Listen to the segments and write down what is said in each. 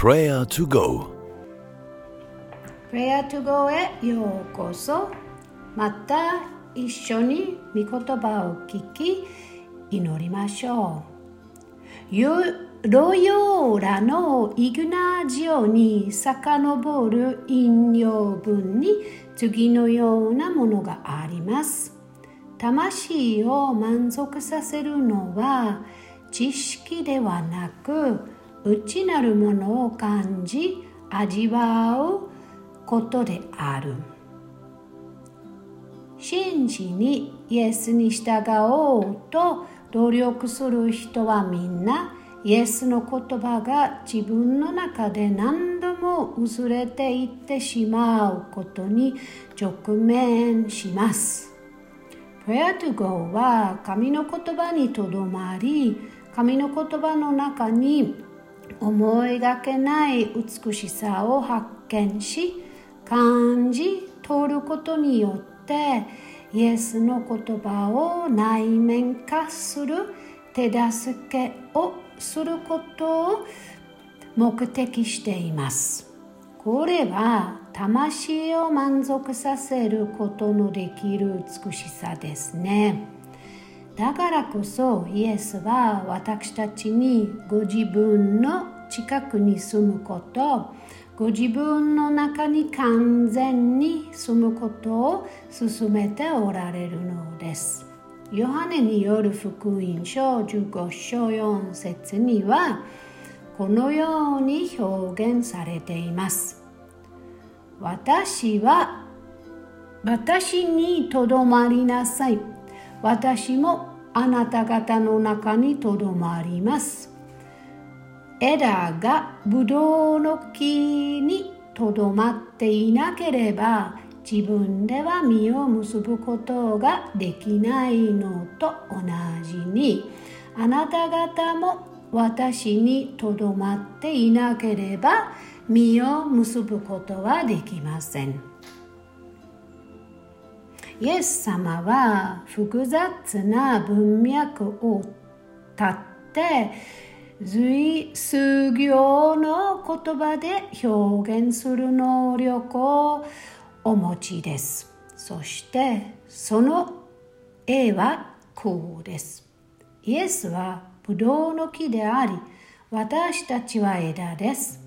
Prayer to Go. Prayer to Go へようこそまた一緒に御言葉を聞き祈りましょうロヨーラのイグナジオに遡る引用文に次のようなものがあります魂を満足させるのは知識ではなく内なるものを感じ味わうことである真摯にイエスに従おうと努力する人はみんなイエスの言葉が自分の中で何度も薄れていってしまうことに直面します。Prayer to Go は神の言葉にとどまり神の言葉の中に思いがけない美しさを発見し感じ取ることによってイエスの言葉を内面化する手助けをすることを目的しています。これは魂を満足させることのできる美しさですね。だからこそイエスは私たちにご自分の近くに住むことご自分の中に完全に住むことを進めておられるのです。ヨハネによる福音書15章4節にはこのように表現されています。私は私にとどまりなさい。私もあなた方の中にとどまります。枝がブドウの木にとどまっていなければ自分では実を結ぶことができないのと同じにあなた方も私にとどまっていなければ実を結ぶことはできません。イエス様は複雑な文脈を立って随数行の言葉で表現する能力をお持ちです。そしてその絵はこうです。イエスはブドウの木であり、私たちは枝です。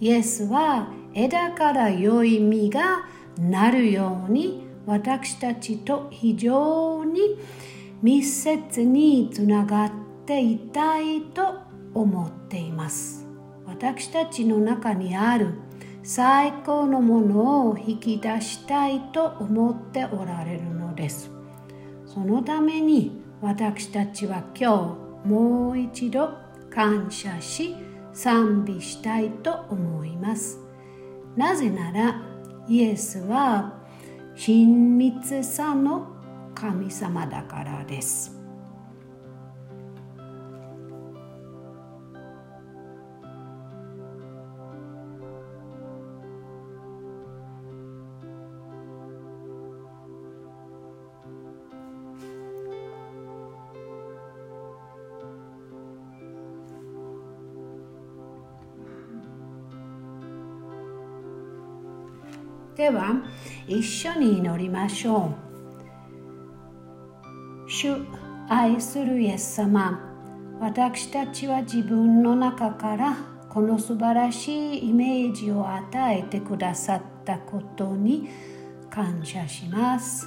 イエスは枝から良い実がなるように私たちと非常に密接につながっていたいと思っています。私たちの中にある最高のものを引き出したいと思っておられるのです。そのために私たちは今日もう一度感謝し賛美したいと思います。なぜならイエスは親密さの神様だからです。では一緒に祈りましょう。主愛するイエス様私たちは自分の中からこの素晴らしいイメージを与えてくださったことに感謝します。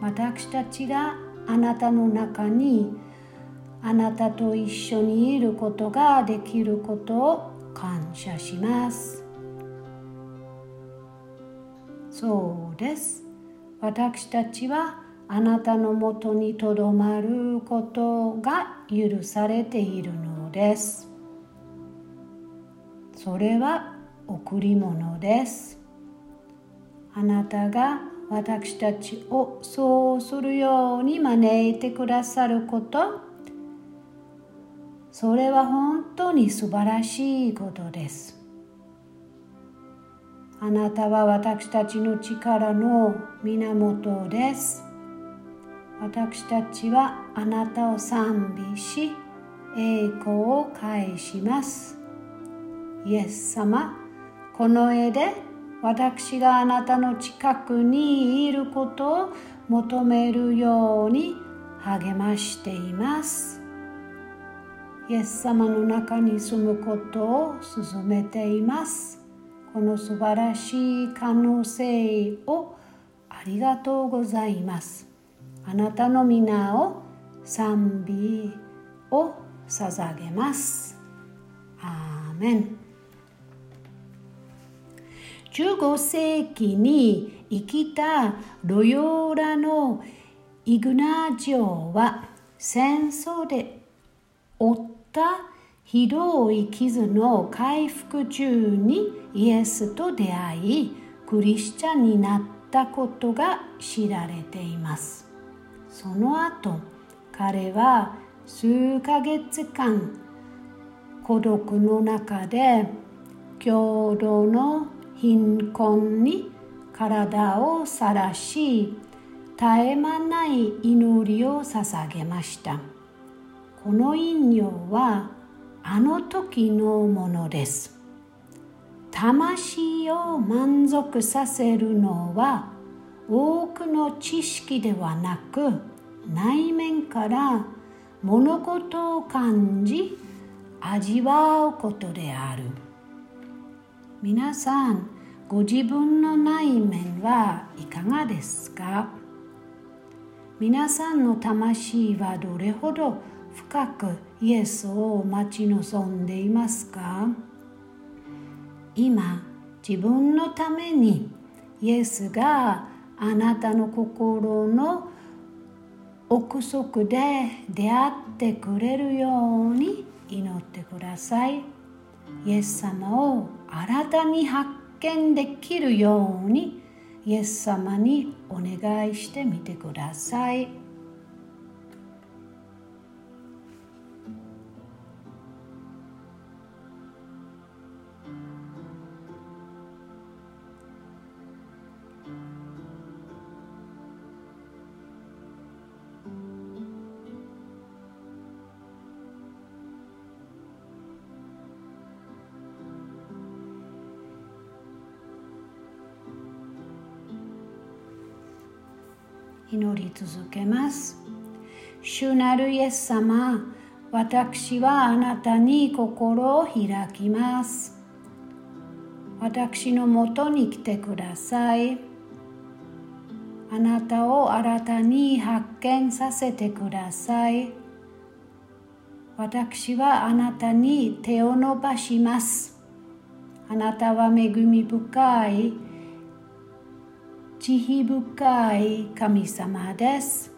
私たちがあなたの中にあなたと一緒にいることができることを感謝します。そうです。私たちはあなたのもとにとどまることが許されているのです。それは贈り物です。あなたが私たちをそうするように招いてくださること。それは本当に素晴らしいことです。あなたは私たちの力の源です。私たちはあなたを賛美し栄光を返します。イエス様この絵で私があなたの近くにいることを求めるように励ましています。イエス様の中に住むことを進めています。この素晴らしい可能性をありがとうございます。あなたの皆を賛美を捧げます。アーメン。15世紀に生きたロヨーラのイグナジオは戦争で負ったひどい傷の回復中にイエスと出会いクリスチャンになったことが知られています。その後彼は数ヶ月間孤独の中で共同の貧困に体を晒し絶え間ない祈りを捧げました。この引用はあの時のものです。魂を満足させるのは多くの知識ではなく内面から物事を感じ味わうことである。皆さんご自分の内面はいかがですか？皆さんの魂はどれほど深くイエスを待ち望んでいますか？今自分のためにイエスがあなたの心の奥底で出会ってくれるように祈ってくださいイエス様を新たに発見できるようにイエス様にお願いしてみてください。祈り続けます。主なるイエス様私はあなたに心を開きます。私のもとに来てください。あなたを新たに発見させてください。私はあなたに手を伸ばします。あなたは恵み深い慈悲深い神様です。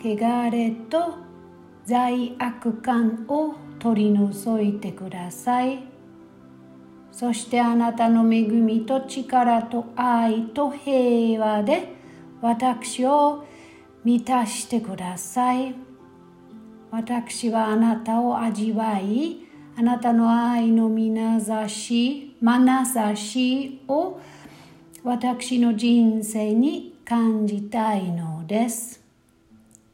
汚れと罪悪感を取り除いてください。そしてあなたの恵みと力と愛と平和で私を満たしてください。私はあなたを味わい、あなたの愛のみなざし、眼差しを私の人生に感じたいのです。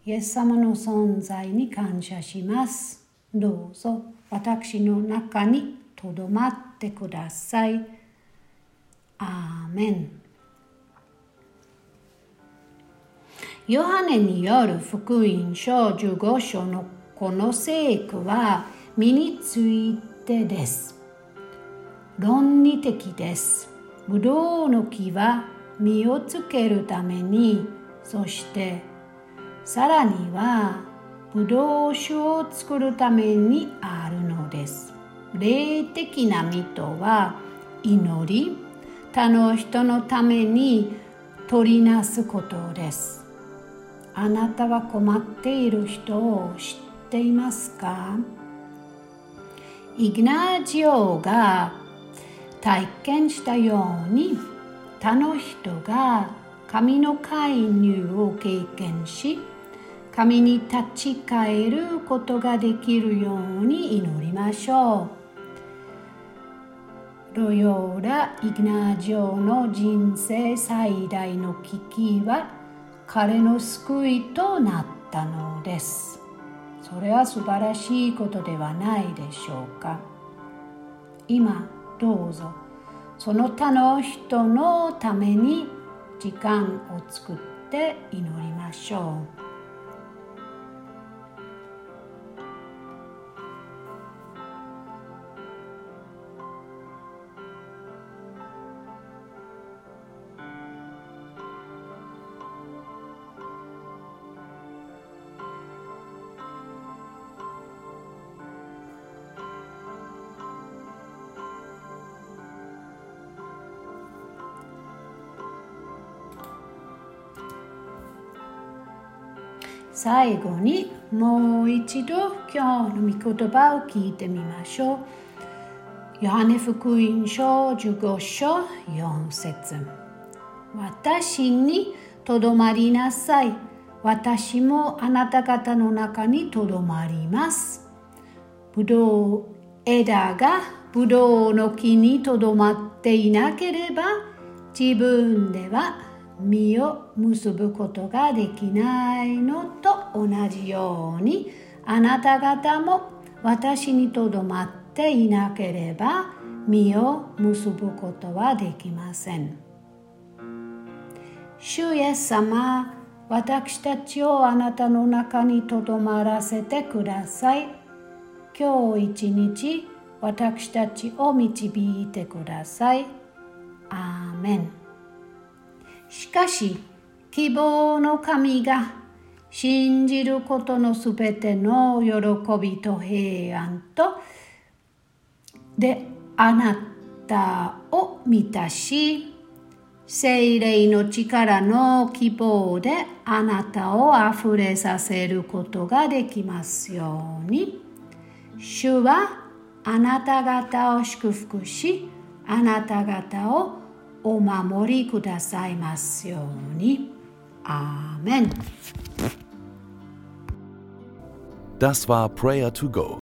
イエス様の存在に感謝します。どうぞ私の中にとどまってください。アーメン。ヨハネによる福音書15章のこの聖句は身についてです。論理的です。ブドウの木は実をつけるためにそしてさらにはブドウ酒を作るためにあるのです。霊的な実とは祈り他の人のために取りなすことです。あなたは困っている人を知っていますか？イグナジオが体験したように他の人が神の介入を経験し神に立ち返ることができるように祈りましょう。ロヨーラ・イグナージョの人生最大の危機は彼の救いとなったのです。それは素晴らしいことではないでしょうか。今どうぞその他の人のために時間を作って祈りましょう。最後にもう一度今日の御言葉を聞いてみましょう。ヨハネ福音書15章4節私にとどまりなさい。私もあなた方の中にとどまります。ぶどう枝がぶどうの木にとどまっていなければ自分では実を結ぶことができないのと同じようにあなた方も私にとどまっていなければ実を結ぶことはできません。主イエス様私たちをあなたの中にとどまらせてください。今日一日私たちを導いてください。アーメン。しかし希望の神が信じることのすべての喜びと平安とであなたを満たし精霊の力の希望であなたをあふれさせることができますように。主はあなた方を祝福しあなた方をお守りくださいますように。アーメン。Das war Prayer to Go,